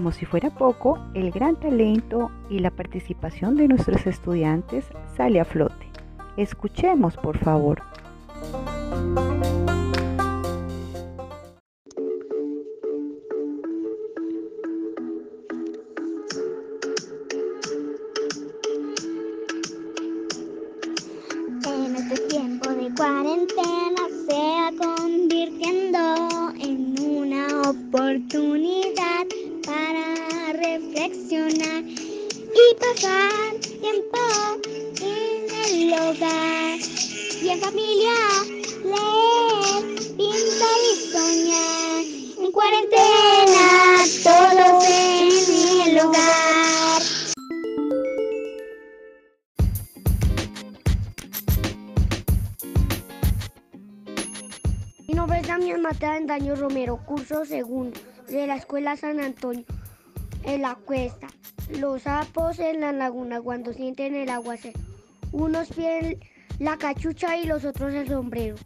como si fuera poco, el gran talento y la participación de nuestros estudiantes sale a flote. Escuchemos, por favor. En este tiempo de cuarentena se va convirtiendo en una oportunidad para reflexionar y pasar tiempo en el hogar y en familia, leer, pintar y soñar. En cuarentena, todos en el hogar. Mi nombre es Damián Mateo Daño Romero, curso segundo de la Escuela San Antonio en la cuesta. Los sapos en la laguna cuando sienten el aguacero. Unos piden la cachucha y los otros el sombrero.